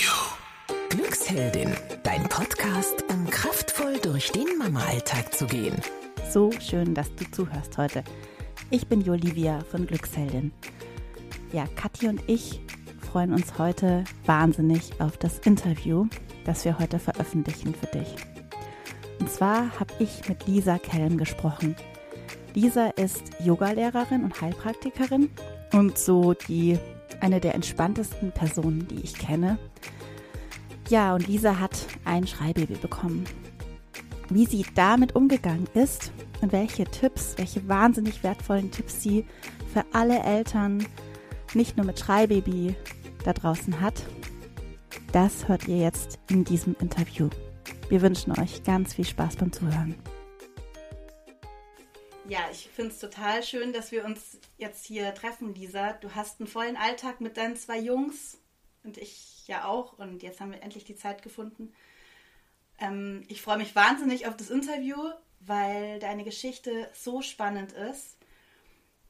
you. Glücksheldin, dein Podcast, um kraftvoll durch den Mama-Alltag zu gehen. So schön, dass du zuhörst heute. Ich bin Jolivia von Glücksheldin. Ja, Kathi und ich freuen uns heute wahnsinnig auf das Interview, das wir heute veröffentlichen für dich. Und zwar habe ich mit Lisa Kelm gesprochen. Lisa ist Yogalehrerin und Heilpraktikerin und so die eine der entspanntesten Personen, die ich kenne. Ja, und Lisa hat ein Schreibaby bekommen. Wie sie damit umgegangen ist und welche Tipps, welche wahnsinnig wertvollen Tipps sie für alle Eltern, nicht nur mit Schreibaby, da draußen hat, das hört ihr jetzt in diesem Interview. Wir wünschen euch ganz viel Spaß beim Zuhören. Ja, ich finde es total schön, dass wir uns jetzt hier treffen, Lisa. Du hast einen vollen Alltag mit deinen zwei Jungs und ich ja auch. Und jetzt haben wir endlich die Zeit gefunden. Ähm, ich freue mich wahnsinnig auf das Interview, weil deine Geschichte so spannend ist.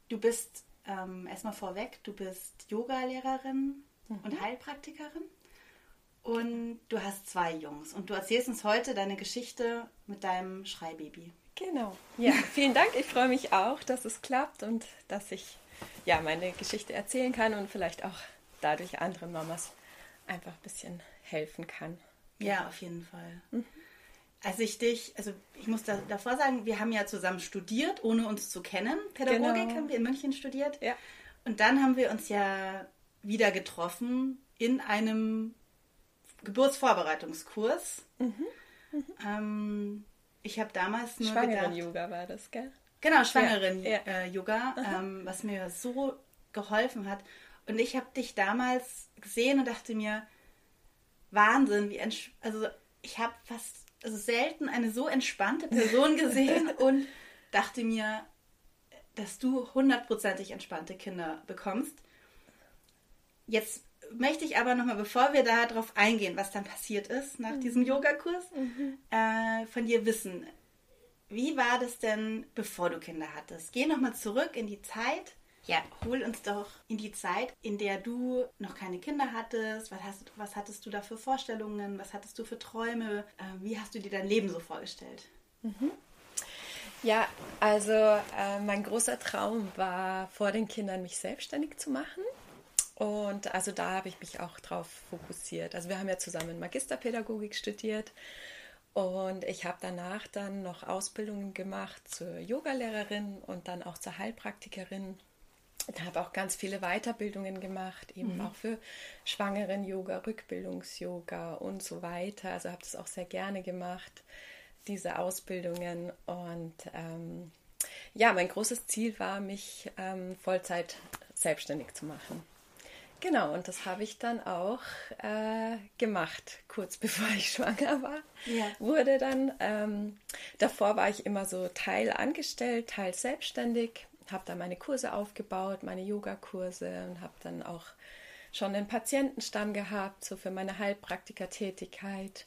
Du bist ähm, erstmal vorweg, du bist Yoga-Lehrerin mhm. und Heilpraktikerin. Und du hast zwei Jungs. Und du erzählst uns heute deine Geschichte mit deinem Schreibaby. Genau. Ja, vielen Dank. Ich freue mich auch, dass es klappt und dass ich ja meine Geschichte erzählen kann und vielleicht auch dadurch anderen Mamas einfach ein bisschen helfen kann. Ja, auf jeden Fall. Mhm. Als ich dich, also ich muss da, davor sagen, wir haben ja zusammen studiert, ohne uns zu kennen. Pädagogik genau. haben wir in München studiert. Ja. Und dann haben wir uns ja wieder getroffen in einem Geburtsvorbereitungskurs. Mhm. Mhm. Ähm, ich habe damals nur Schwangeren-Yoga war das, gell? Genau, Schwangeren-Yoga, ja. äh, ähm, was mir so geholfen hat. Und ich habe dich damals gesehen und dachte mir, Wahnsinn, wie also ich habe fast also selten eine so entspannte Person gesehen und dachte mir, dass du hundertprozentig entspannte Kinder bekommst. Jetzt möchte ich aber nochmal, bevor wir darauf eingehen, was dann passiert ist nach mhm. diesem Yogakurs, mhm. äh, von dir wissen. Wie war das denn, bevor du Kinder hattest? Geh nochmal zurück in die Zeit. Ja, hol uns doch in die Zeit, in der du noch keine Kinder hattest. Was, hast, was hattest du da für Vorstellungen? Was hattest du für Träume? Äh, wie hast du dir dein Leben so vorgestellt? Mhm. Ja, also äh, mein großer Traum war, vor den Kindern mich selbstständig zu machen. Und also da habe ich mich auch drauf fokussiert. Also wir haben ja zusammen Magisterpädagogik studiert und ich habe danach dann noch Ausbildungen gemacht zur Yogalehrerin und dann auch zur Heilpraktikerin. Ich habe auch ganz viele Weiterbildungen gemacht, eben mhm. auch für Schwangeren-Yoga, Rückbildungs-Yoga und so weiter. Also habe das auch sehr gerne gemacht, diese Ausbildungen. Und ähm, ja, mein großes Ziel war, mich ähm, Vollzeit selbstständig zu machen. Genau, und das habe ich dann auch äh, gemacht, kurz bevor ich schwanger war. Ja. Wurde dann, ähm, davor war ich immer so Teil angestellt, Teil selbstständig, habe dann meine Kurse aufgebaut, meine Yogakurse und habe dann auch schon einen Patientenstamm gehabt, so für meine Heilpraktikertätigkeit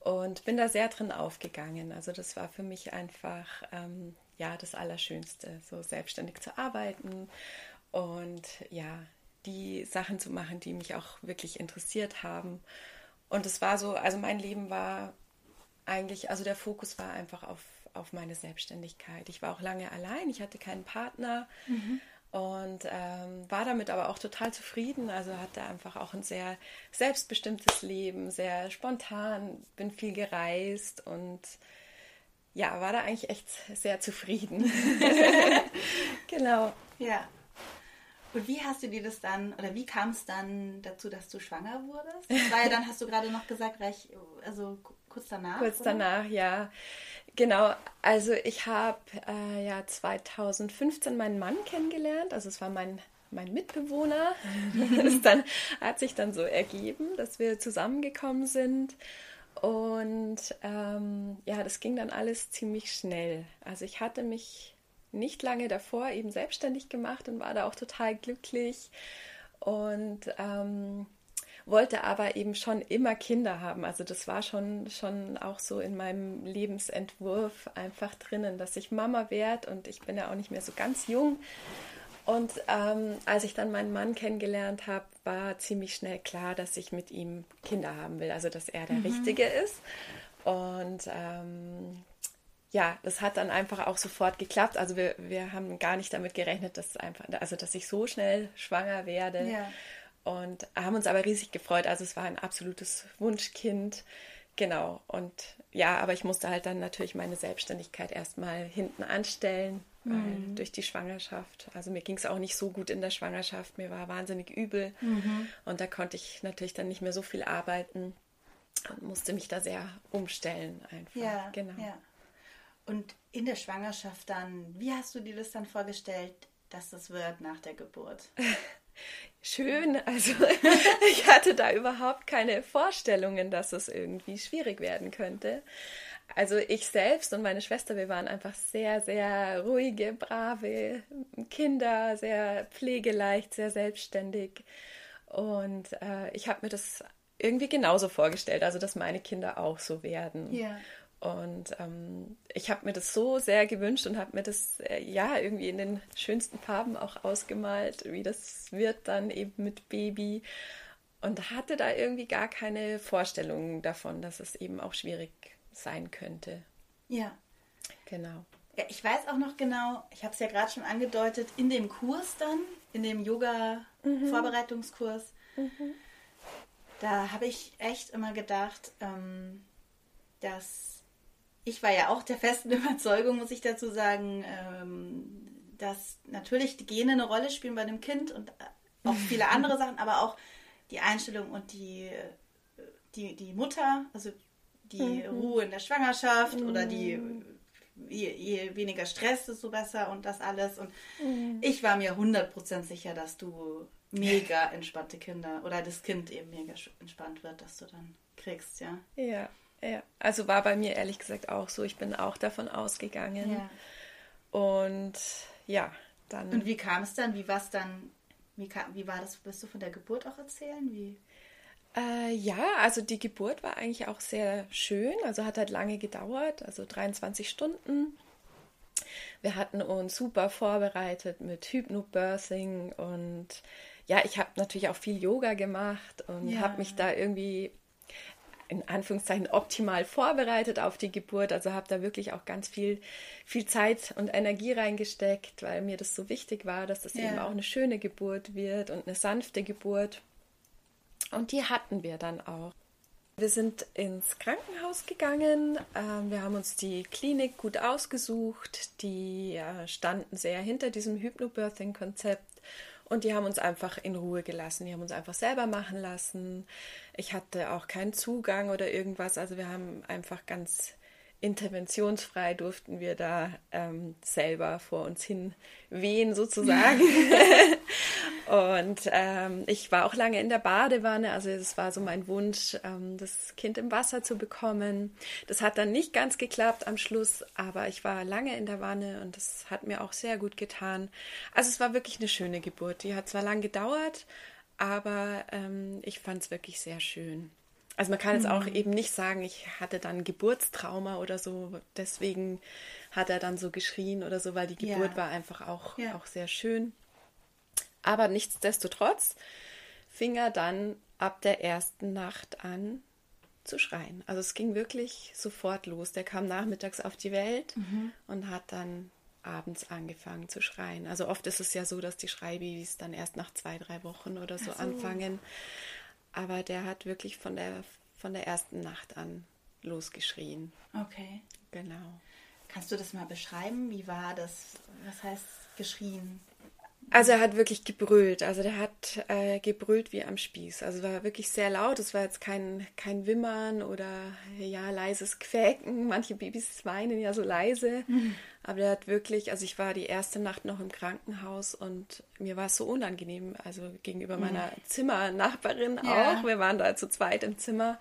und bin da sehr drin aufgegangen. Also das war für mich einfach ähm, ja das Allerschönste, so selbstständig zu arbeiten und ja die Sachen zu machen, die mich auch wirklich interessiert haben. Und es war so, also mein Leben war eigentlich, also der Fokus war einfach auf, auf meine Selbstständigkeit. Ich war auch lange allein, ich hatte keinen Partner mhm. und ähm, war damit aber auch total zufrieden. Also hatte einfach auch ein sehr selbstbestimmtes Leben, sehr spontan, bin viel gereist und ja, war da eigentlich echt sehr zufrieden. genau. Ja. Und wie hast du dir das dann, oder wie kam es dann dazu, dass du schwanger wurdest? Das war ja dann, hast du gerade noch gesagt, recht, also kurz danach. Kurz oder? danach, ja. Genau, also ich habe äh, ja 2015 meinen Mann kennengelernt, also es war mein, mein Mitbewohner. das dann, hat sich dann so ergeben, dass wir zusammengekommen sind. Und ähm, ja, das ging dann alles ziemlich schnell. Also ich hatte mich nicht lange davor eben selbstständig gemacht und war da auch total glücklich und ähm, wollte aber eben schon immer Kinder haben. Also das war schon, schon auch so in meinem Lebensentwurf einfach drinnen, dass ich Mama werde und ich bin ja auch nicht mehr so ganz jung. Und ähm, als ich dann meinen Mann kennengelernt habe, war ziemlich schnell klar, dass ich mit ihm Kinder haben will, also dass er der mhm. Richtige ist. Und ähm, ja, das hat dann einfach auch sofort geklappt. Also wir, wir haben gar nicht damit gerechnet, dass einfach, also dass ich so schnell schwanger werde. Ja. Und haben uns aber riesig gefreut. Also es war ein absolutes Wunschkind. Genau. Und ja, aber ich musste halt dann natürlich meine Selbstständigkeit erstmal hinten anstellen, mhm. durch die Schwangerschaft. Also mir ging es auch nicht so gut in der Schwangerschaft. Mir war wahnsinnig übel. Mhm. Und da konnte ich natürlich dann nicht mehr so viel arbeiten und musste mich da sehr umstellen einfach. Ja, genau. Ja. Und in der Schwangerschaft dann, wie hast du dir das dann vorgestellt, dass das wird nach der Geburt? Schön, also ich hatte da überhaupt keine Vorstellungen, dass es irgendwie schwierig werden könnte. Also ich selbst und meine Schwester, wir waren einfach sehr, sehr ruhige, brave Kinder, sehr pflegeleicht, sehr selbstständig. Und äh, ich habe mir das irgendwie genauso vorgestellt, also dass meine Kinder auch so werden. Ja. Und ähm, ich habe mir das so sehr gewünscht und habe mir das äh, ja irgendwie in den schönsten Farben auch ausgemalt, wie das wird dann eben mit Baby. Und hatte da irgendwie gar keine Vorstellung davon, dass es eben auch schwierig sein könnte. Ja. Genau. Ja, ich weiß auch noch genau, ich habe es ja gerade schon angedeutet, in dem Kurs dann, in dem Yoga-Vorbereitungskurs, mhm. mhm. da habe ich echt immer gedacht, ähm, dass ich war ja auch der festen Überzeugung, muss ich dazu sagen, ähm, dass natürlich die Gene eine Rolle spielen bei dem Kind und auch viele andere Sachen, aber auch die Einstellung und die, die, die Mutter, also die mhm. Ruhe in der Schwangerschaft mhm. oder die je, je, weniger Stress, desto besser und das alles. Und mhm. ich war mir 100% sicher, dass du mega entspannte Kinder oder das Kind eben mega entspannt wird, dass du dann kriegst, ja. Ja, ja. Also war bei mir ehrlich gesagt auch so. Ich bin auch davon ausgegangen. Ja. Und ja, dann. Und wie kam es dann? Wie war es dann? Wie, kam, wie war das? Wirst du von der Geburt auch erzählen? Wie? Äh, ja, also die Geburt war eigentlich auch sehr schön. Also hat halt lange gedauert, also 23 Stunden. Wir hatten uns super vorbereitet mit Hypnobirthing und ja, ich habe natürlich auch viel Yoga gemacht und ja. habe mich da irgendwie in Anführungszeichen optimal vorbereitet auf die Geburt. Also habe da wirklich auch ganz viel, viel Zeit und Energie reingesteckt, weil mir das so wichtig war, dass das ja. eben auch eine schöne Geburt wird und eine sanfte Geburt. Und die hatten wir dann auch. Wir sind ins Krankenhaus gegangen. Ähm, wir haben uns die Klinik gut ausgesucht. Die standen sehr hinter diesem Hypnobirthing-Konzept und die haben uns einfach in Ruhe gelassen. Die haben uns einfach selber machen lassen. Ich hatte auch keinen Zugang oder irgendwas. Also wir haben einfach ganz interventionsfrei durften wir da ähm, selber vor uns hin wehen sozusagen. und ähm, ich war auch lange in der Badewanne, also es war so mein Wunsch, ähm, das Kind im Wasser zu bekommen. Das hat dann nicht ganz geklappt am Schluss, aber ich war lange in der Wanne und das hat mir auch sehr gut getan. Also es war wirklich eine schöne Geburt. Die hat zwar lang gedauert, aber ähm, ich fand es wirklich sehr schön. Also man kann jetzt auch mhm. eben nicht sagen, ich hatte dann Geburtstrauma oder so, deswegen hat er dann so geschrien oder so, weil die Geburt ja. war einfach auch, ja. auch sehr schön. Aber nichtsdestotrotz fing er dann ab der ersten Nacht an zu schreien. Also es ging wirklich sofort los. Der kam nachmittags auf die Welt mhm. und hat dann abends angefangen zu schreien. Also oft ist es ja so, dass die Schreibabys dann erst nach zwei, drei Wochen oder so, so. anfangen. Aber der hat wirklich von der, von der ersten Nacht an losgeschrien. Okay. Genau. Kannst du das mal beschreiben? Wie war das? Was heißt geschrien? Also er hat wirklich gebrüllt. Also der hat äh, gebrüllt wie am Spieß. Also war wirklich sehr laut. Es war jetzt kein, kein Wimmern oder ja leises Quäken. Manche Babys weinen ja so leise. Mhm. Aber der hat wirklich, also ich war die erste Nacht noch im Krankenhaus und mir war es so unangenehm. Also gegenüber mhm. meiner Zimmernachbarin ja. auch. Wir waren da zu zweit im Zimmer.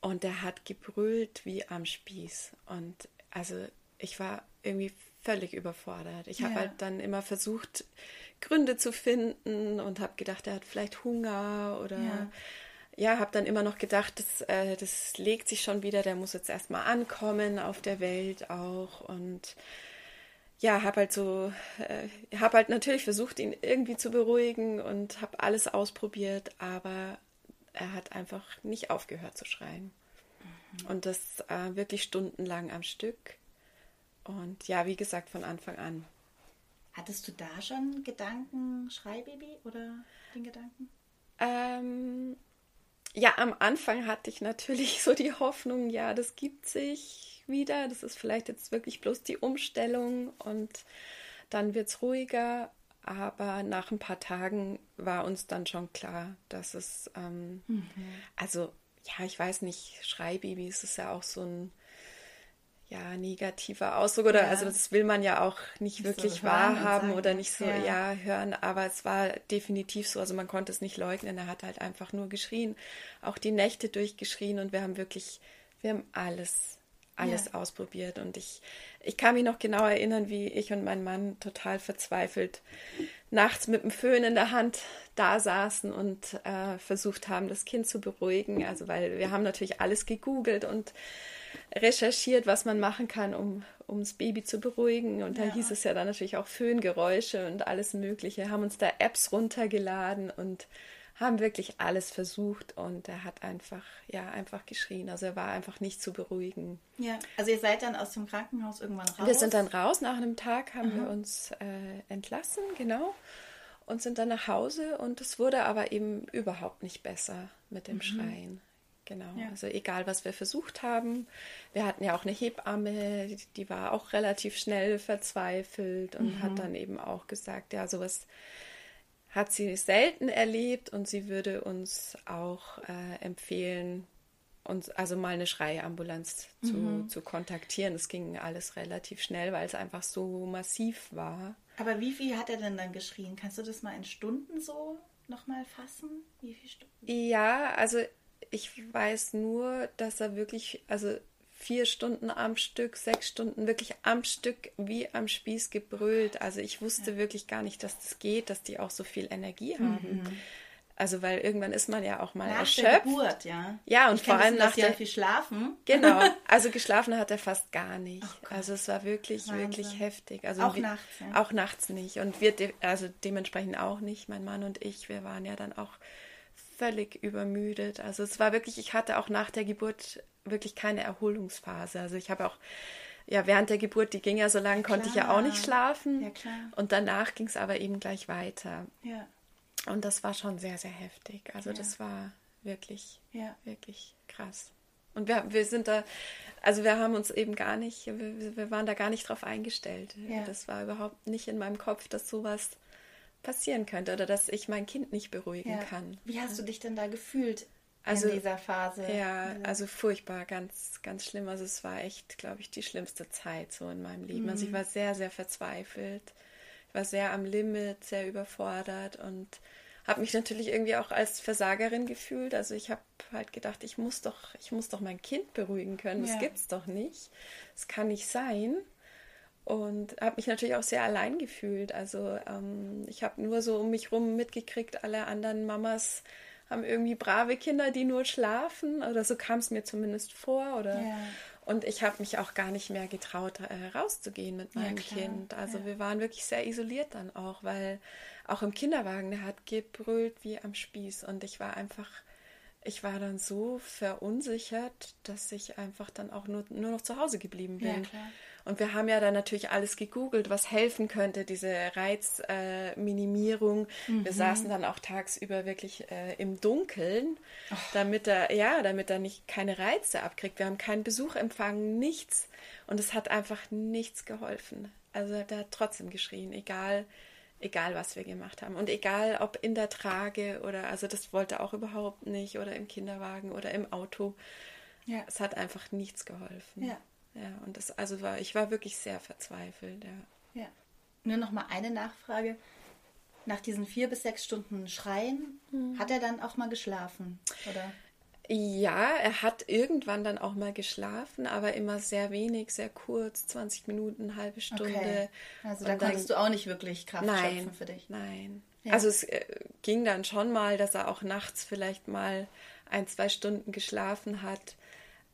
Und der hat gebrüllt wie am Spieß. Und also ich war irgendwie völlig überfordert. Ich ja. habe halt dann immer versucht, Gründe zu finden und habe gedacht, er hat vielleicht Hunger oder ja, ja habe dann immer noch gedacht, das, äh, das legt sich schon wieder, der muss jetzt erstmal ankommen auf der Welt auch und ja, habe halt so, äh, habe halt natürlich versucht, ihn irgendwie zu beruhigen und habe alles ausprobiert, aber er hat einfach nicht aufgehört zu schreien. Mhm. Und das äh, wirklich stundenlang am Stück. Und ja, wie gesagt, von Anfang an. Hattest du da schon Gedanken, Schreibaby oder den Gedanken? Ähm, ja, am Anfang hatte ich natürlich so die Hoffnung, ja, das gibt sich wieder. Das ist vielleicht jetzt wirklich bloß die Umstellung und dann wird es ruhiger. Aber nach ein paar Tagen war uns dann schon klar, dass es, ähm, mhm. also ja, ich weiß nicht, Schreibabys ist ja auch so ein ja, negativer Ausdruck oder ja. also das will man ja auch nicht, nicht wirklich so wahrhaben oder nicht so ja. ja. hören, aber es war definitiv so, also man konnte es nicht leugnen, er hat halt einfach nur geschrien, auch die Nächte durchgeschrien und wir haben wirklich, wir haben alles alles ja. ausprobiert. Und ich, ich kann mich noch genau erinnern, wie ich und mein Mann total verzweifelt nachts mit dem Föhn in der Hand da saßen und äh, versucht haben, das Kind zu beruhigen. Also weil wir haben natürlich alles gegoogelt und recherchiert, was man machen kann, um, das Baby zu beruhigen. Und da ja. hieß es ja dann natürlich auch Föhngeräusche und alles Mögliche. Haben uns da Apps runtergeladen und haben wirklich alles versucht und er hat einfach, ja, einfach geschrien. Also er war einfach nicht zu beruhigen. Ja, also ihr seid dann aus dem Krankenhaus irgendwann raus? Wir sind dann raus. Nach einem Tag haben Aha. wir uns äh, entlassen, genau, und sind dann nach Hause und es wurde aber eben überhaupt nicht besser mit dem mhm. Schreien. Genau, ja. also egal, was wir versucht haben. Wir hatten ja auch eine Hebamme, die, die war auch relativ schnell verzweifelt und mhm. hat dann eben auch gesagt, ja, sowas hat sie selten erlebt und sie würde uns auch äh, empfehlen, uns also mal eine Schreiambulanz zu, mhm. zu kontaktieren. Es ging alles relativ schnell, weil es einfach so massiv war. Aber wie viel hat er denn dann geschrien? Kannst du das mal in Stunden so nochmal fassen? Wie viele Stunden? Ja, also ich weiß nur, dass er wirklich, also vier Stunden am Stück, sechs Stunden wirklich am Stück wie am Spieß gebrüllt. Also ich wusste ja. wirklich gar nicht, dass das geht, dass die auch so viel Energie haben. Mhm. Also weil irgendwann ist man ja auch mal nach erschöpft. Der Geburt, ja. Ja, und vor allem nach der viel schlafen. Genau. Also geschlafen hat er fast gar nicht. Oh also es war wirklich Wahnsinn. wirklich heftig. Also auch wir, nachts. Ja. Auch nachts nicht und wir de also dementsprechend auch nicht. Mein Mann und ich, wir waren ja dann auch völlig übermüdet. Also es war wirklich, ich hatte auch nach der Geburt wirklich keine Erholungsphase. Also ich habe auch, ja, während der Geburt, die ging ja so lange, konnte ich ja auch nicht schlafen. Ja, klar. Und danach ging es aber eben gleich weiter. Ja. Und das war schon sehr, sehr heftig. Also ja. das war wirklich, ja. wirklich krass. Und wir, wir sind da, also wir haben uns eben gar nicht, wir, wir waren da gar nicht drauf eingestellt. Ja. Das war überhaupt nicht in meinem Kopf, dass sowas passieren könnte oder dass ich mein Kind nicht beruhigen ja. kann. Wie hast du dich denn da gefühlt also, in dieser Phase? Ja, also furchtbar, ganz, ganz schlimm. Also es war echt, glaube ich, die schlimmste Zeit so in meinem Leben. Mhm. Also ich mhm. war sehr, sehr verzweifelt. Ich war sehr am Limit, sehr überfordert und habe mich natürlich irgendwie auch als Versagerin gefühlt. Also ich habe halt gedacht, ich muss doch, ich muss doch mein Kind beruhigen können. Das ja. gibt's doch nicht. Das kann nicht sein und habe mich natürlich auch sehr allein gefühlt. Also ähm, ich habe nur so um mich rum mitgekriegt, alle anderen Mamas haben irgendwie brave Kinder, die nur schlafen oder so kam es mir zumindest vor oder ja. und ich habe mich auch gar nicht mehr getraut äh, rauszugehen mit meinem ja, Kind. Also ja. wir waren wirklich sehr isoliert dann auch, weil auch im Kinderwagen der hat gebrüllt wie am Spieß und ich war einfach ich war dann so verunsichert, dass ich einfach dann auch nur, nur noch zu Hause geblieben bin. Ja, und wir haben ja dann natürlich alles gegoogelt, was helfen könnte, diese Reizminimierung. Äh, mhm. Wir saßen dann auch tagsüber wirklich äh, im Dunkeln, oh. damit er, ja, damit er nicht keine Reize abkriegt. Wir haben keinen Besuch empfangen, nichts. Und es hat einfach nichts geholfen. Also er hat trotzdem geschrien, egal, egal was wir gemacht haben. Und egal ob in der Trage oder, also das wollte auch überhaupt nicht, oder im Kinderwagen oder im Auto. Ja. Es hat einfach nichts geholfen. Ja. Ja, und das, also war, ich war wirklich sehr verzweifelt, ja. Ja. Nur noch mal eine Nachfrage. Nach diesen vier bis sechs Stunden Schreien, hm. hat er dann auch mal geschlafen, oder? Ja, er hat irgendwann dann auch mal geschlafen, aber immer sehr wenig, sehr kurz, 20 Minuten, eine halbe Stunde. Okay. Also da konntest du auch nicht wirklich Kraft nein, schöpfen für dich. Nein. Ja. Also es äh, ging dann schon mal, dass er auch nachts vielleicht mal ein, zwei Stunden geschlafen hat.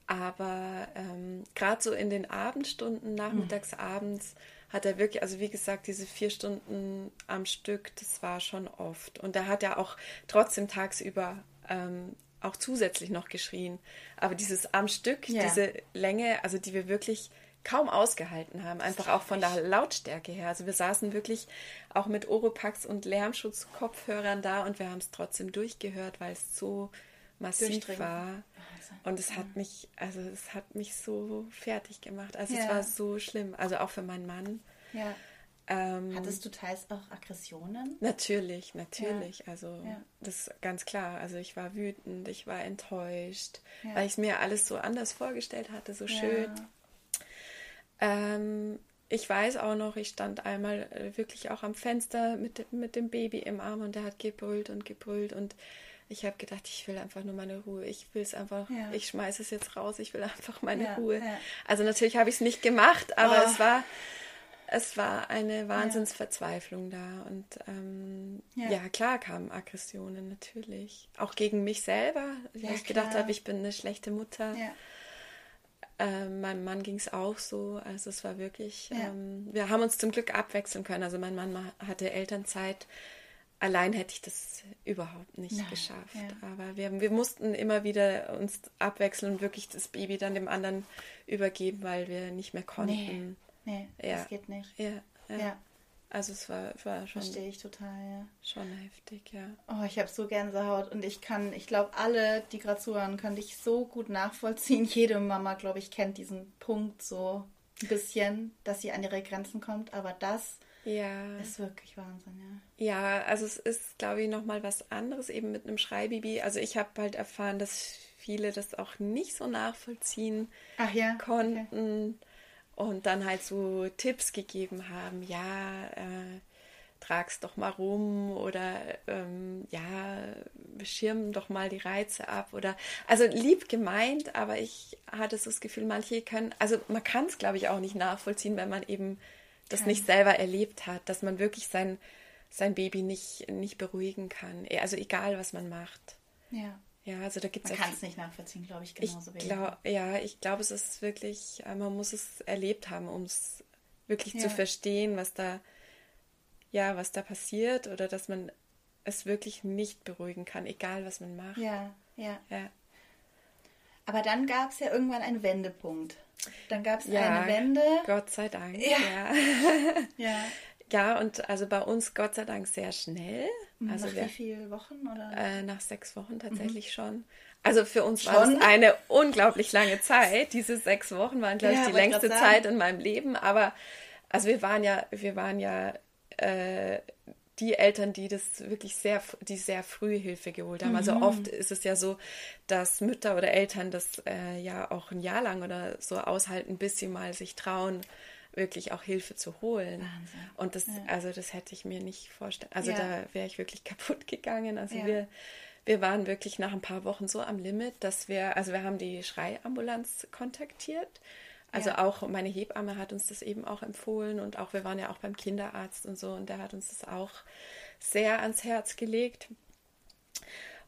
Aber ähm, gerade so in den Abendstunden, nachmittags, mhm. abends, hat er wirklich, also wie gesagt, diese vier Stunden am Stück, das war schon oft. Und da hat er auch trotzdem tagsüber ähm, auch zusätzlich noch geschrien. Aber dieses am Stück, ja. diese Länge, also die wir wirklich kaum ausgehalten haben, einfach auch von der Lautstärke her. Also wir saßen wirklich auch mit Oropax und Lärmschutzkopfhörern da und wir haben es trotzdem durchgehört, weil es so massiv war. Und es hat mich, also es hat mich so fertig gemacht. Also ja. es war so schlimm. Also auch für meinen Mann. Ja. Ähm, Hattest du teils auch Aggressionen? Natürlich, natürlich. Ja. Also ja. das ist ganz klar. Also ich war wütend, ich war enttäuscht, weil ich mir alles so anders vorgestellt hatte, so schön. Ähm, ich weiß auch noch, ich stand einmal äh, wirklich auch am Fenster mit, mit dem Baby im Arm und der hat gebrüllt und gebrüllt und ich habe gedacht, ich will einfach nur meine Ruhe. Ich will es einfach, ja. ich schmeiße es jetzt raus, ich will einfach meine ja, Ruhe. Ja. Also natürlich habe ich es nicht gemacht, aber oh. es war es war eine Wahnsinnsverzweiflung da. Und ähm, ja. klar kamen Aggressionen natürlich. Auch gegen mich selber, weil ich gedacht habe, ich bin eine schlechte Mutter. Ähm, meinem Mann ging es auch so. Also es war wirklich, ähm, wir haben uns zum Glück abwechseln können. Also mein Mann hatte Elternzeit allein hätte ich das überhaupt nicht Nein, geschafft. Ja. Aber wir, wir mussten immer wieder uns abwechseln und wirklich das Baby dann dem anderen übergeben, weil wir nicht mehr konnten. Nee, nee ja. das geht nicht. Ja, ja. ja. Also es war, war schon. Verstehe ich total, ja. Schon heftig, ja. Oh, ich habe so Gänsehaut und ich kann, ich glaube, alle, die gerade zuhören, können dich so gut nachvollziehen. Jede Mama, glaube ich, kennt diesen Punkt so ein bisschen, dass sie an ihre Grenzen kommt. Aber das ja. Ist wirklich Wahnsinn, ja. Ja, also es ist, glaube ich, nochmal was anderes eben mit einem Schreibibi. Also ich habe halt erfahren, dass viele das auch nicht so nachvollziehen ja? konnten okay. Und dann halt so Tipps gegeben haben, ja, äh, trag's doch mal rum oder ähm, ja, beschirm doch mal die Reize ab oder also lieb gemeint, aber ich hatte so das Gefühl, manche können, also man kann es glaube ich auch nicht nachvollziehen, wenn man eben das nicht selber erlebt hat, dass man wirklich sein, sein Baby nicht, nicht beruhigen kann. E, also egal, was man macht. Ja. Ja, also da gibt es. Man kann es nicht nachvollziehen, glaube ich, genauso ich glaub, Ja, ich glaube, es ist wirklich, äh, man muss es erlebt haben, um es wirklich ja. zu verstehen, was da, ja, was da passiert oder dass man es wirklich nicht beruhigen kann, egal was man macht. Ja, ja. ja. Aber dann gab es ja irgendwann einen Wendepunkt. Dann gab es ja, eine Wende. Gott sei Dank. Ja. Ja. ja. ja. und also bei uns Gott sei Dank sehr schnell. Also nach wir, wie vielen Wochen? Oder? Äh, nach sechs Wochen tatsächlich mhm. schon. Also für uns schon? war es eine unglaublich lange Zeit. Diese sechs Wochen waren, glaube ich, die längste Zeit in meinem Leben. Aber also wir waren ja, wir waren ja äh, die Eltern, die das wirklich sehr, die sehr früh Hilfe geholt haben. Also mhm. Also oft ist es ja so, dass Mütter oder Eltern das äh, ja auch ein Jahr lang oder so aushalten, bis sie mal sich trauen, wirklich auch Hilfe zu holen. Wahnsinn. Und das, ja. also das hätte ich mir nicht vorstellen. Also ja. da wäre ich wirklich kaputt gegangen. Also ja. wir, wir waren wirklich nach ein paar Wochen so am Limit, dass wir, also wir haben die Schreiambulanz kontaktiert also auch meine Hebamme hat uns das eben auch empfohlen und auch wir waren ja auch beim Kinderarzt und so und der hat uns das auch sehr ans Herz gelegt.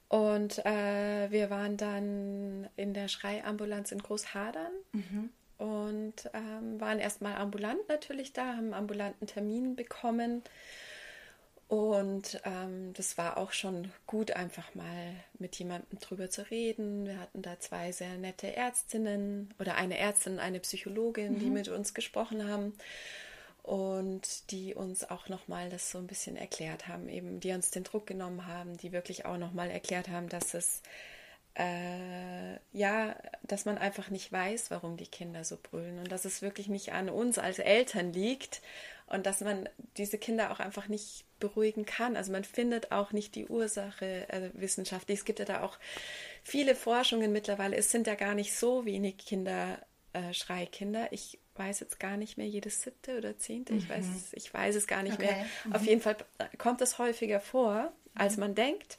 Und äh, wir waren dann in der Schreiambulanz in Großhadern mhm. Und ähm, waren erstmal ambulant natürlich da, haben einen ambulanten Termin bekommen und ähm, das war auch schon gut, einfach mal mit jemandem drüber zu reden. Wir hatten da zwei sehr nette Ärztinnen oder eine Ärztin und eine Psychologin, mhm. die mit uns gesprochen haben und die uns auch nochmal das so ein bisschen erklärt haben, eben die uns den Druck genommen haben, die wirklich auch nochmal erklärt haben, dass es äh, ja, dass man einfach nicht weiß, warum die Kinder so brüllen und dass es wirklich nicht an uns als Eltern liegt und dass man diese Kinder auch einfach nicht beruhigen kann. Also man findet auch nicht die Ursache äh, wissenschaftlich. Es gibt ja da auch viele Forschungen mittlerweile. Es sind ja gar nicht so wenig Kinder, äh, Schreikinder. Ich weiß jetzt gar nicht mehr, jedes siebte oder zehnte, mhm. ich, weiß, es, ich weiß es gar nicht okay. mehr. Mhm. Auf jeden Fall kommt es häufiger vor, als mhm. man denkt.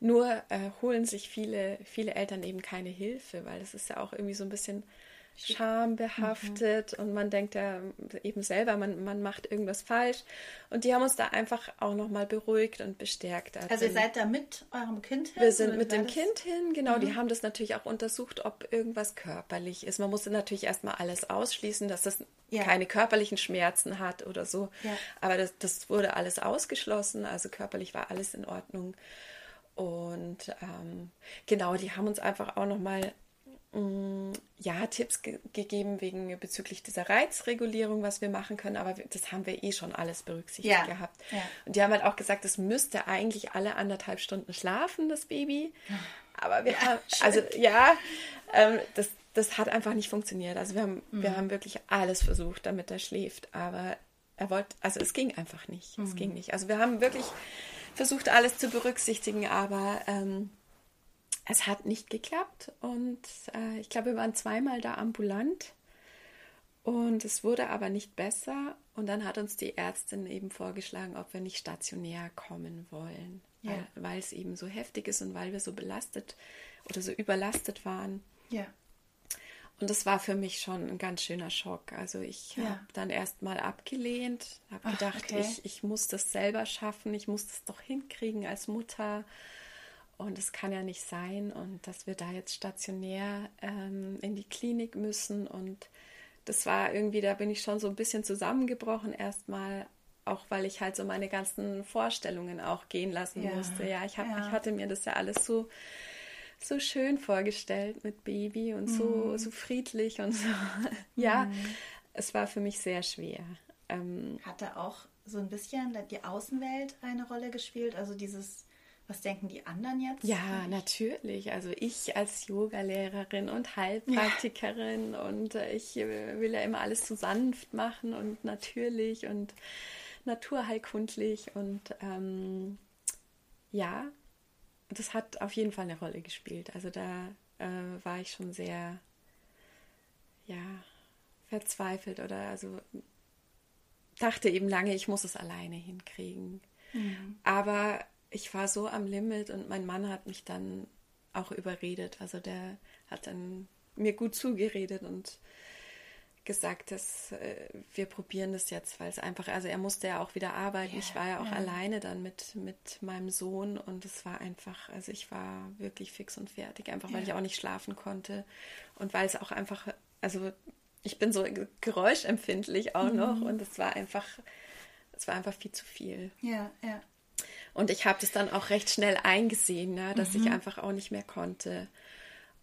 Nur äh, holen sich viele, viele Eltern eben keine Hilfe, weil es ist ja auch irgendwie so ein bisschen schambehaftet mhm. und man denkt ja eben selber, man, man macht irgendwas falsch. Und die haben uns da einfach auch nochmal beruhigt und bestärkt. Also, also ihr seid da mit eurem Kind hin? Wir sind mit dem Kind hin, genau. Mhm. Die haben das natürlich auch untersucht, ob irgendwas körperlich ist. Man musste natürlich erstmal alles ausschließen, dass das ja. keine körperlichen Schmerzen hat oder so. Ja. Aber das, das wurde alles ausgeschlossen. Also körperlich war alles in Ordnung. Und ähm, genau, die haben uns einfach auch nochmal mm, ja, Tipps ge gegeben wegen bezüglich dieser Reizregulierung, was wir machen können, aber das haben wir eh schon alles berücksichtigt ja. gehabt. Ja. Und die haben halt auch gesagt, es müsste eigentlich alle anderthalb Stunden schlafen, das Baby. Aber wir ja, haben, also ja, ähm, das, das hat einfach nicht funktioniert. Also wir haben, mhm. wir haben wirklich alles versucht, damit er schläft, aber er wollte, also es ging einfach nicht. Mhm. Es ging nicht. Also wir haben wirklich versucht, alles zu berücksichtigen, aber ähm, es hat nicht geklappt. Und äh, ich glaube, wir waren zweimal da ambulant. Und es wurde aber nicht besser. Und dann hat uns die Ärztin eben vorgeschlagen, ob wir nicht stationär kommen wollen, ja. weil, es eben so heftig ist und weil wir so belastet oder so überlastet waren. Ja. Und das war für mich schon ein ganz schöner Schock. Also ich ja. habe dann erst mal abgelehnt, habe gedacht, okay. ich, ich muss das selber schaffen, ich muss das doch hinkriegen als Mutter. Und es kann ja nicht sein und dass wir da jetzt stationär ähm, in die Klinik müssen. Und das war irgendwie, da bin ich schon so ein bisschen zusammengebrochen erstmal, auch weil ich halt so meine ganzen Vorstellungen auch gehen lassen ja. musste. Ja ich, hab, ja. ich hatte mir das ja alles so so schön vorgestellt mit Baby und so, mhm. so friedlich und so. ja, mhm. es war für mich sehr schwer. Ähm, Hat da auch so ein bisschen die Außenwelt eine Rolle gespielt? Also dieses, was denken die anderen jetzt? Ja, natürlich. Also ich als Yogalehrerin und Heilpraktikerin ja. und äh, ich will ja immer alles so sanft machen und natürlich und naturheilkundlich und ähm, ja, das hat auf jeden Fall eine Rolle gespielt. Also da äh, war ich schon sehr, ja, verzweifelt oder also dachte eben lange, ich muss es alleine hinkriegen. Mhm. Aber ich war so am Limit und mein Mann hat mich dann auch überredet. Also der hat dann mir gut zugeredet und gesagt, dass äh, wir probieren das jetzt, weil es einfach, also er musste ja auch wieder arbeiten. Yeah, ich war ja auch yeah. alleine dann mit, mit meinem Sohn und es war einfach, also ich war wirklich fix und fertig, einfach yeah. weil ich auch nicht schlafen konnte und weil es auch einfach, also ich bin so geräuschempfindlich auch mhm. noch und es war einfach, es war einfach viel zu viel. Ja, ja. Und ich habe das dann auch recht schnell eingesehen, ne, dass mhm. ich einfach auch nicht mehr konnte.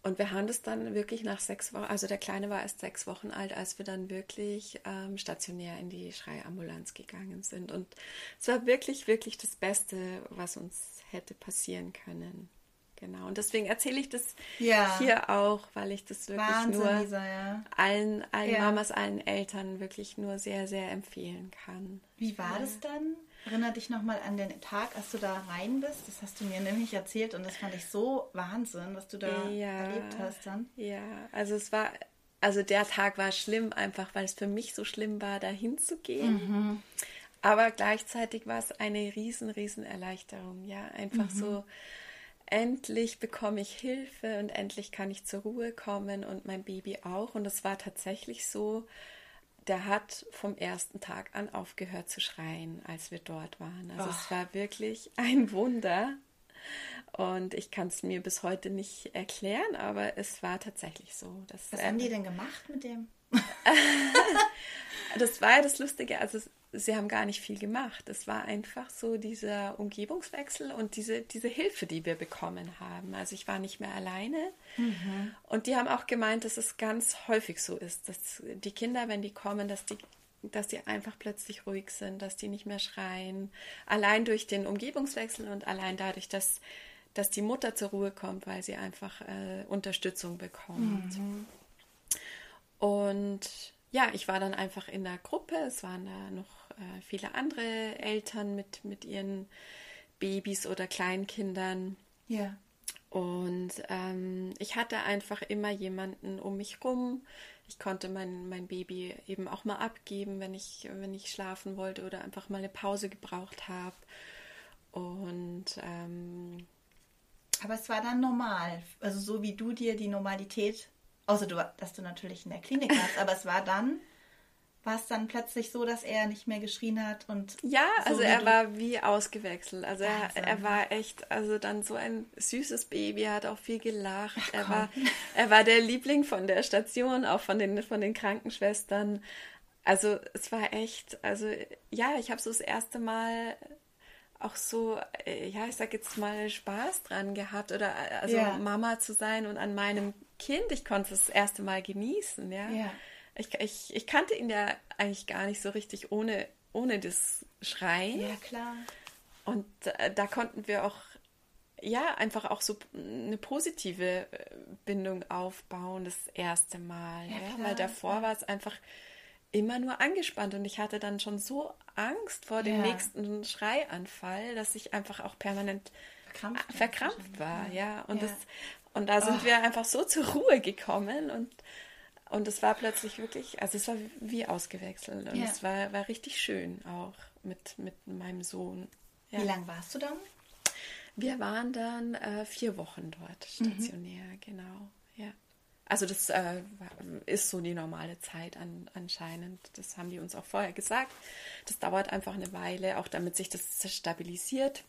Und wir haben das dann wirklich nach sechs Wochen, also der Kleine war erst sechs Wochen alt, als wir dann wirklich ähm, stationär in die Schreiambulanz gegangen sind. Und es war wirklich, wirklich das Beste, was uns hätte passieren können. Genau. Und deswegen erzähle ich das ja. hier auch, weil ich das wirklich Wahnsinn, nur Lisa, ja. allen, allen ja. Mamas, allen Eltern wirklich nur sehr, sehr empfehlen kann. Wie war das dann? Erinner dich nochmal an den Tag, als du da rein bist. Das hast du mir nämlich erzählt und das fand ich so Wahnsinn, was du da ja, erlebt hast dann. Ja, also es war, also der Tag war schlimm, einfach weil es für mich so schlimm war, da hinzugehen. Mhm. Aber gleichzeitig war es eine riesen, riesen Erleichterung. Ja, einfach mhm. so, endlich bekomme ich Hilfe und endlich kann ich zur Ruhe kommen und mein Baby auch. Und es war tatsächlich so, der hat vom ersten Tag an aufgehört zu schreien, als wir dort waren. Also Och. es war wirklich ein Wunder. Und ich kann es mir bis heute nicht erklären, aber es war tatsächlich so. Dass, Was haben die denn gemacht mit dem? das war ja das Lustige. Also sie haben gar nicht viel gemacht. Es war einfach so dieser Umgebungswechsel und diese, diese Hilfe, die wir bekommen haben. Also ich war nicht mehr alleine. Mhm. Und die haben auch gemeint, dass es ganz häufig so ist, dass die Kinder, wenn die kommen, dass die dass die einfach plötzlich ruhig sind, dass die nicht mehr schreien. Allein durch den Umgebungswechsel und allein dadurch, dass, dass die Mutter zur Ruhe kommt, weil sie einfach äh, Unterstützung bekommt. Mhm. Und ja, ich war dann einfach in der Gruppe. Es waren da noch äh, viele andere Eltern mit, mit ihren Babys oder Kleinkindern. Ja. Und ähm, ich hatte einfach immer jemanden um mich rum. Ich konnte mein, mein Baby eben auch mal abgeben, wenn ich, wenn ich schlafen wollte oder einfach mal eine Pause gebraucht habe. Und ähm, aber es war dann normal, also so wie du dir die Normalität außer du, dass du natürlich in der Klinik warst, aber es war dann, war es dann plötzlich so, dass er nicht mehr geschrien hat und ja, so also er war wie ausgewechselt. Also er, er war echt, also dann so ein süßes Baby, er hat auch viel gelacht. er komm. war, er war der Liebling von der Station, auch von den von den Krankenschwestern. Also es war echt, also ja, ich habe so das erste Mal auch so, äh, ja, ich sag jetzt mal Spaß dran gehabt oder äh, also Ja. Mama zu sein und an meinem Kind, ich konnte es das erste Mal genießen, ja. Ja. Ich, ich, ich kannte ihn ja eigentlich gar nicht so richtig ohne, ohne das Schreien. Ja, klar. Und äh, da konnten wir auch, ja, einfach auch so eine positive äh, Bindung aufbauen, das erste Mal. Ja, Ja, weil davor war es einfach immer nur angespannt und ich hatte dann schon so Angst vor dem Ja. nächsten Schreianfall, dass ich einfach auch permanent Verkrampft. verkrampft war, ja. Und. Das, und da sind wir einfach so zur Ruhe gekommen und, und es war plötzlich wirklich, also es war wie ausgewechselt und Ja. es war, war richtig schön auch mit, mit meinem Sohn. Ja. Wie lange warst du dann? Wir waren dann äh, vier Wochen dort Mhm. stationär, genau. Ja. Also das äh, ist so die normale Zeit an, anscheinend. Das haben die uns auch vorher gesagt. Das dauert einfach eine Weile, auch damit sich das stabilisiert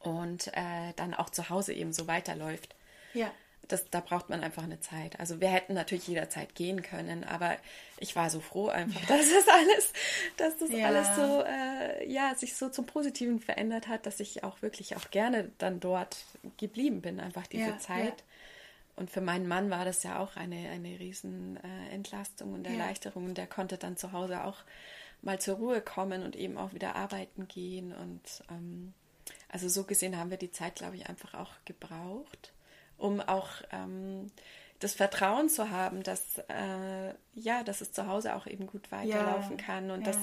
und äh, dann auch zu Hause eben so weiterläuft. Ja. Das, da braucht man einfach eine Zeit. Also wir hätten natürlich jederzeit gehen können, aber ich war so froh einfach, dass das alles, dass das Ja. alles so, äh, ja, sich so zum Positiven verändert hat, dass ich auch wirklich auch gerne dann dort geblieben bin, einfach diese Ja, Zeit. ja. Und für meinen Mann war das ja auch eine, eine riesen äh, Entlastung und Ja. Erleichterung. Und der konnte dann zu Hause auch mal zur Ruhe kommen und eben auch wieder arbeiten gehen. Und ähm, also so gesehen haben wir die Zeit, glaube ich, einfach auch gebraucht, um auch ähm, das Vertrauen zu haben, dass äh, ja, dass es zu Hause auch eben gut weiterlaufen kann und ja. dass,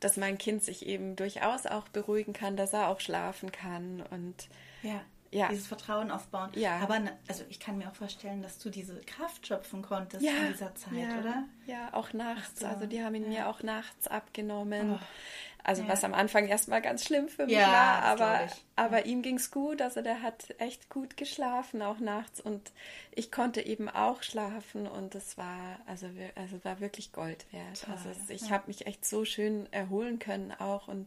dass mein Kind sich eben durchaus auch beruhigen kann, dass er auch schlafen kann und Ja. Ja. Dieses Vertrauen aufbauen. Ja. Aber also ich kann mir auch vorstellen, dass du diese Kraft schöpfen konntest in dieser Zeit, ja, oder? Ja, auch nachts. so, Also die haben ihn mir auch nachts abgenommen. Oh, also ja. was am Anfang erstmal ganz schlimm für mich Ja, war, aber, aber ihm ging es gut. Also der hat echt gut geschlafen, auch nachts. Und ich konnte eben auch schlafen und es war, also, also war wirklich Gold wert. Toll, also es, ich ja. habe mich echt so schön erholen können auch und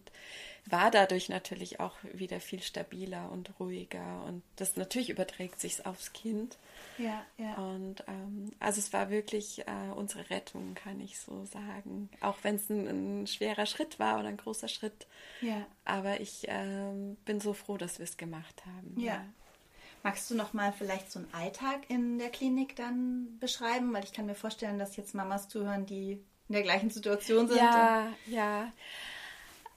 war dadurch natürlich auch wieder viel stabiler und ruhiger. Und das natürlich überträgt sich aufs Kind. Ja, ja. Und ähm, also es war wirklich äh, unsere Rettung, kann ich so sagen. Auch wenn es ein, ein schwerer Schritt war oder ein großer Schritt. Ja. Aber ich ähm, bin so froh, dass wir es gemacht haben. Ja. Magst du noch mal vielleicht so einen Alltag in der Klinik dann beschreiben? Weil ich kann mir vorstellen, dass jetzt Mamas zuhören, die in der gleichen Situation sind. Ja, ja.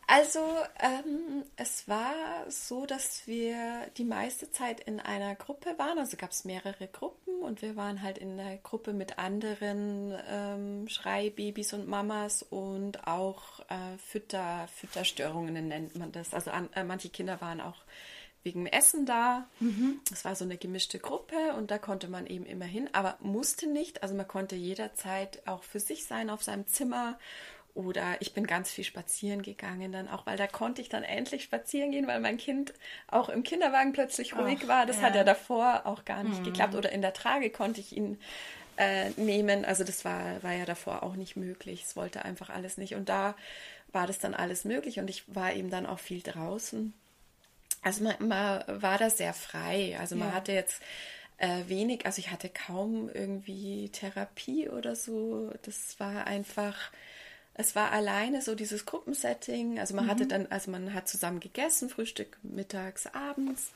Also ähm, es war so, dass wir die meiste Zeit in einer Gruppe waren. Also gab es mehrere Gruppen und wir waren halt in der Gruppe mit anderen ähm, Schreibabys und Mamas und auch äh, Fütter, Fütterstörungen nennt man das. Also an, äh, manche Kinder waren auch wegen Essen da. Es war so eine gemischte Gruppe und da konnte man eben immer hin, aber musste nicht. Also man konnte jederzeit auch für sich sein auf seinem Zimmer. Oder ich bin ganz viel spazieren gegangen dann auch, weil da konnte ich dann endlich spazieren gehen, weil mein Kind auch im Kinderwagen plötzlich ruhig Ach, war. Das hat ja. ja davor auch gar nicht geklappt. Oder in der Trage konnte ich ihn äh, nehmen. Also das war, war ja davor auch nicht möglich. Es wollte einfach alles nicht. Und da war das dann alles möglich und ich war eben dann auch viel draußen. Also man, man war da sehr frei. Also man Ja. hatte jetzt äh, wenig, also ich hatte kaum irgendwie Therapie oder so. Das war einfach, es war alleine so dieses Gruppensetting. Also man hatte dann, also man hat zusammen gegessen, Frühstück, mittags, abends.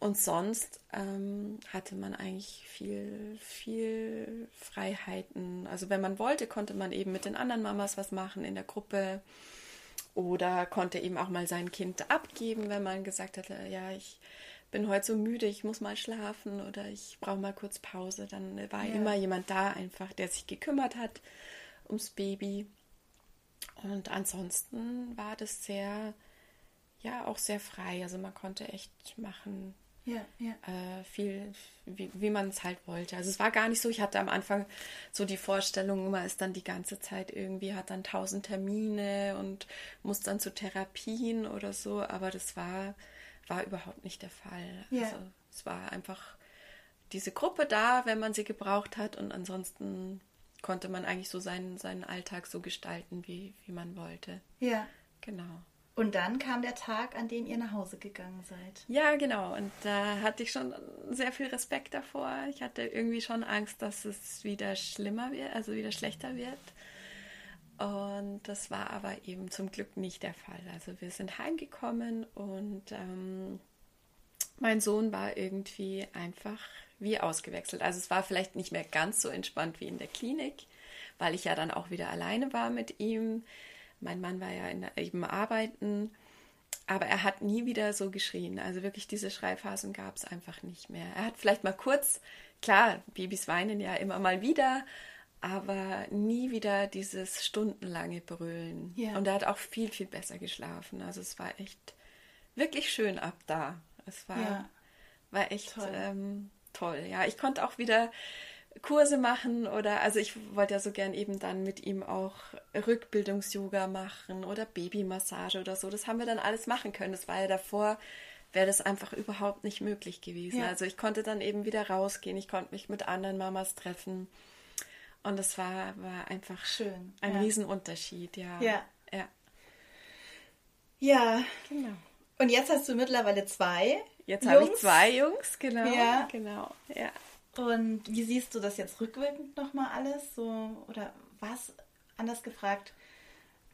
Und sonst ähm, hatte man eigentlich viel, viel Freiheiten. Also wenn man wollte, konnte man eben mit den anderen Mamas was machen in der Gruppe oder konnte eben auch mal sein Kind abgeben, wenn man gesagt hatte, ja, ich bin heute so müde, ich muss mal schlafen oder ich brauche mal kurz Pause. Dann war Ja. immer jemand da einfach, der sich gekümmert hat ums Baby. Und ansonsten war das sehr, ja, auch sehr frei. Also man konnte echt machen, Ja, ja. äh, viel, wie, wie man es halt wollte. Also es war gar nicht so, ich hatte am Anfang so die Vorstellung, man ist dann die ganze Zeit irgendwie, hat dann tausend Termine und muss dann zu Therapien oder so, aber das war, war überhaupt nicht der Fall. Ja. Also es war einfach diese Gruppe da, wenn man sie gebraucht hat und ansonsten konnte man eigentlich so seinen, seinen Alltag so gestalten, wie, wie man wollte. Ja. Genau. Und dann kam der Tag, an dem ihr nach Hause gegangen seid. Ja, genau. Und da hatte ich schon sehr viel Respekt davor. Ich hatte irgendwie schon Angst, dass es wieder schlimmer wird, also wieder schlechter wird. Und das war aber eben zum Glück nicht der Fall. Also wir sind heimgekommen und ähm, mein Sohn war irgendwie einfach wie ausgewechselt. Also es war vielleicht nicht mehr ganz so entspannt wie in der Klinik, weil ich ja dann auch wieder alleine war mit ihm. Mein Mann war ja in, eben arbeiten, aber er hat nie wieder so geschrien. Also wirklich diese Schreiphasen gab es einfach nicht mehr. Er hat vielleicht mal kurz, klar, Babys weinen ja immer mal wieder, aber nie wieder dieses stundenlange Brüllen. Ja. Und er hat auch viel, viel besser geschlafen. Also es war echt wirklich schön ab da. Es war, ja. war echt toll. Ähm, toll. Ja, ich konnte auch wieder Kurse machen oder also ich wollte ja so gern eben dann mit ihm auch Rückbildungs-Yoga machen oder Babymassage oder so. Das haben wir dann alles machen können. Das war ja davor, wäre das einfach überhaupt nicht möglich gewesen. Ja. Also ich konnte dann eben wieder rausgehen, ich konnte mich mit anderen Mamas treffen. Und das war, war einfach schön. Ein ja. Riesenunterschied, ja. Ja. Ja. Ja. Genau. Und jetzt hast du mittlerweile zwei. Jetzt habe ich zwei Jungs, genau. Ja. Genau. Ja. Und wie siehst du das jetzt rückwirkend nochmal alles? So, oder was, anders gefragt,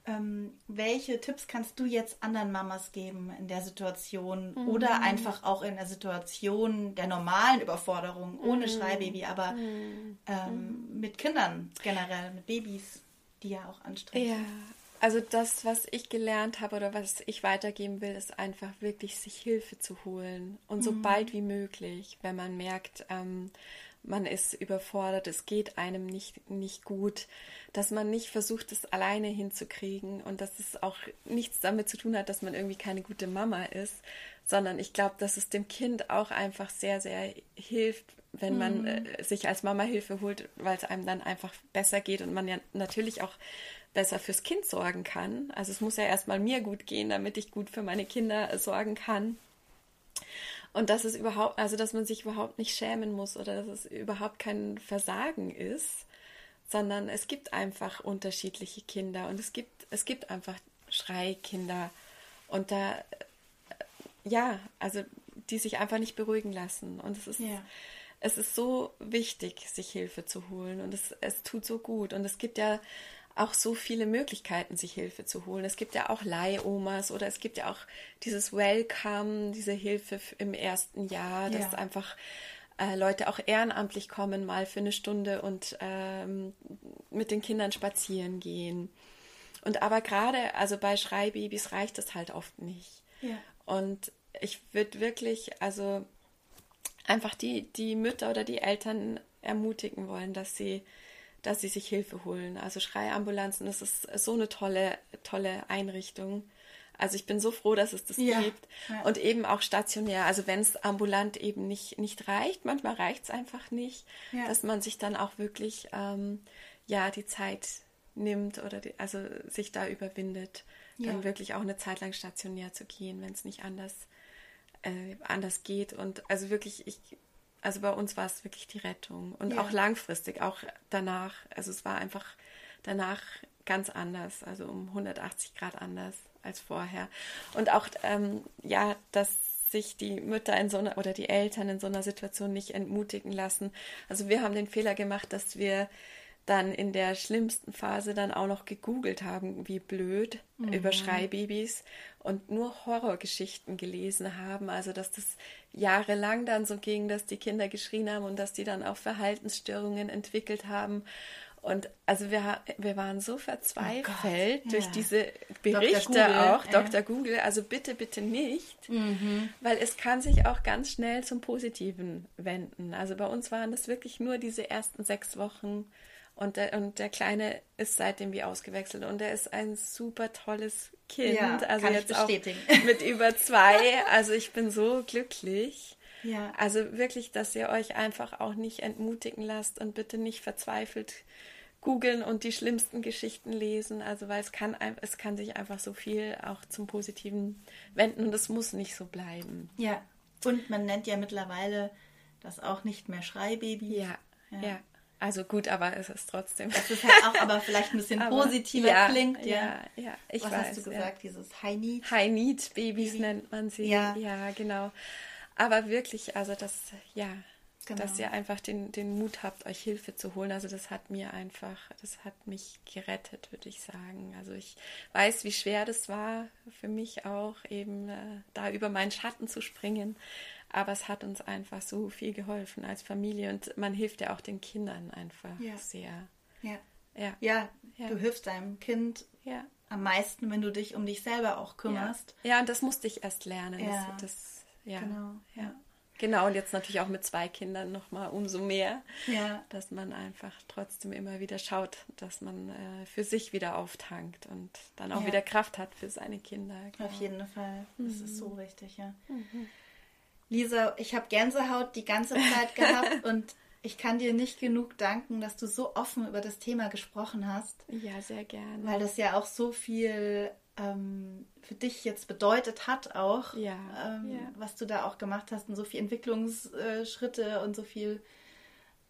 ähm, welche Tipps kannst du jetzt anderen Mamas geben in der Situation mhm. oder einfach auch in der Situation der normalen Überforderung ohne mhm. Schreibaby, aber mhm. ähm, mit Kindern generell, mit Babys, die ja auch anstrengend ja. sind? Also das, was ich gelernt habe oder was ich weitergeben will, ist einfach wirklich sich Hilfe zu holen und so mhm. bald wie möglich, wenn man merkt, ähm, man ist überfordert, es geht einem nicht, nicht gut, dass man nicht versucht, es alleine hinzukriegen und dass es auch nichts damit zu tun hat, dass man irgendwie keine gute Mama ist, sondern ich glaube, dass es dem Kind auch einfach sehr, sehr hilft, wenn man mhm. äh, sich als Mama Hilfe holt, weil es einem dann einfach besser geht und man ja natürlich auch besser fürs Kind sorgen kann. Also es muss ja erstmal mir gut gehen, damit ich gut für meine Kinder sorgen kann. Und dass es überhaupt, also dass man sich überhaupt nicht schämen muss oder dass es überhaupt kein Versagen ist, sondern es gibt einfach unterschiedliche Kinder und es gibt, es gibt einfach Schreikinder und da, ja, also die sich einfach nicht beruhigen lassen. Und es ist, ja. es ist so wichtig, sich Hilfe zu holen und es, es tut so gut. Und es gibt ja auch so viele Möglichkeiten, sich Hilfe zu holen. Es gibt ja auch Leihomas oder es gibt ja auch dieses Welcome, diese Hilfe im ersten Jahr, dass ja. einfach äh, Leute auch ehrenamtlich kommen, mal für eine Stunde und ähm, mit den Kindern spazieren gehen. Und aber gerade, also bei Schreibabys reicht das halt oft nicht. Ja. Und ich würde wirklich, also einfach die, die Mütter oder die Eltern ermutigen wollen, dass sie dass sie sich Hilfe holen. Also Schreiambulanzen, das ist so eine tolle, tolle Einrichtung. Also ich bin so froh, dass es das ja, gibt. Ja. Und eben auch stationär. Also wenn es ambulant eben nicht, nicht reicht, manchmal reicht es einfach nicht, ja. dass man sich dann auch wirklich ähm, ja die Zeit nimmt oder die, also sich da überwindet, dann wirklich auch eine Zeit lang stationär zu gehen, wenn es nicht anders, äh, anders geht. Und also wirklich, ich also bei uns war es wirklich die Rettung und ja. auch langfristig, auch danach. Also es war einfach danach ganz anders, also um 180 Grad anders als vorher. Und auch, ähm, ja, dass sich die Mütter in so einer oder die Eltern in so einer Situation nicht entmutigen lassen. Also wir haben den Fehler gemacht, dass wir dann in der schlimmsten Phase dann auch noch gegoogelt haben, wie blöd, mhm. über Schreibabys und nur Horrorgeschichten gelesen haben. Also, dass das jahrelang dann so ging, dass die Kinder geschrien haben und dass die dann auch Verhaltensstörungen entwickelt haben. Und also wir, wir waren so verzweifelt oh durch ja. diese Berichte Dr. auch. Dr. Google, also bitte, bitte nicht, mhm. weil es kann sich auch ganz schnell zum Positiven wenden. Also bei uns waren das wirklich nur diese ersten sechs Wochen und der, und der Kleine ist seitdem wie ausgewechselt und er ist ein super tolles Kind. Ja, also jetzt auch mit über zwei. Also ich bin so glücklich. Ja. Also wirklich, dass ihr euch einfach auch nicht entmutigen lasst und bitte nicht verzweifelt googeln und die schlimmsten Geschichten lesen. Also weil es kann es kann sich einfach so viel auch zum Positiven wenden und es muss nicht so bleiben. Ja. Und man nennt ja mittlerweile Das auch nicht mehr Schreibaby. Ja, ja, ja. Also gut, aber es ist trotzdem. Das ist halt auch, aber vielleicht ein bisschen aber, positiver ja, klingt. Ja, ja, ja ich Was weiß. hast du gesagt? Dieses High Need? High Need Babys Baby. nennt man sie. Ja. ja, genau. Aber wirklich, also das, ja, genau. dass ihr einfach den, den Mut habt, euch Hilfe zu holen. Also das hat mir einfach, das hat mich gerettet, würde ich sagen. Also ich weiß, wie schwer das war für mich auch, eben äh, da über meinen Schatten zu springen. Aber es hat uns einfach so viel geholfen als Familie und man hilft ja auch den Kindern einfach ja. sehr. Ja. Ja. ja. ja. du hilfst deinem Kind ja. am meisten, wenn du dich um dich selber auch kümmerst. Ja, und das musste ich erst lernen. Ja. Das, das, ja. Genau. Ja. Genau, und jetzt natürlich auch mit zwei Kindern nochmal umso mehr, ja. dass man einfach trotzdem immer wieder schaut, dass man äh, für sich wieder auftankt und dann auch Ja. wieder Kraft hat für seine Kinder. Genau. Auf jeden Fall. Das ist so richtig, ja. Mhm. Lisa, ich habe Gänsehaut die ganze Zeit gehabt und ich kann dir nicht genug danken, dass du so offen über das Thema gesprochen hast, Ja, sehr gerne. weil das ja auch so viel ähm, für dich jetzt bedeutet hat auch, Ja, ähm, ja. was du da auch gemacht hast und so viel Entwicklungsschritte und so viel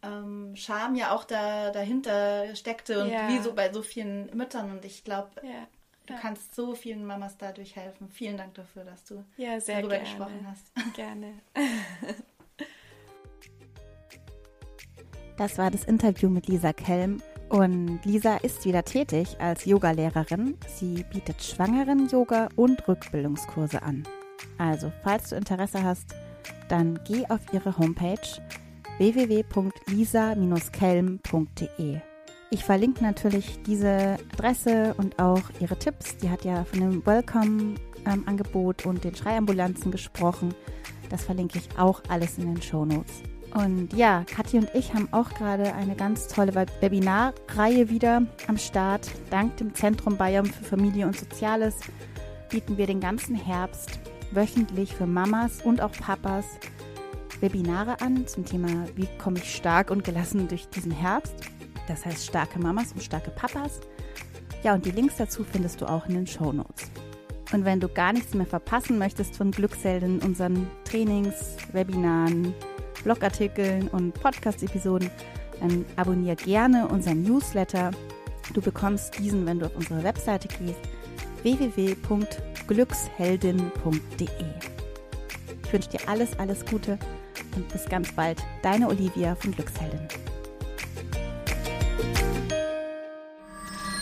ähm, Scham ja auch da dahinter steckte und Ja. wie so bei so vielen Müttern und ich glaube, du ja. kannst so vielen Mamas dadurch helfen. Vielen Dank dafür, dass du ja, sehr darüber gerne. gesprochen hast. Gerne. Das war das Interview mit Lisa Kelm. Und Lisa ist wieder tätig als Yogalehrerin. Sie bietet Schwangeren-Yoga und Rückbildungskurse an. Also, falls du Interesse hast, dann geh auf ihre Homepage www.lisa-kelm.de. Ich verlinke natürlich diese Adresse und auch ihre Tipps. Die hat ja von dem Welcome-Angebot und den Schreiambulanzen gesprochen. Das verlinke ich auch alles in den Show Notes. Und ja, Kathi und ich haben auch gerade eine ganz tolle Web- Webinarreihe wieder am Start. Dank dem Zentrum Bayern für Familie und Soziales bieten wir den ganzen Herbst wöchentlich für Mamas und auch Papas Webinare an zum Thema, wie komme ich stark und gelassen durch diesen Herbst. Das heißt starke Mamas und starke Papas. Ja, und die Links dazu findest du auch in den Show Notes. Und wenn du gar nichts mehr verpassen möchtest von Glückshelden, unseren Trainings, Webinaren, Blogartikeln und Podcast-Episoden, dann abonniere gerne unseren Newsletter. Du bekommst diesen, wenn du auf unsere Webseite gehst, www.glücksheldin.de. Ich wünsche dir alles, alles Gute und bis ganz bald. Deine Olivia von Glücksheldin.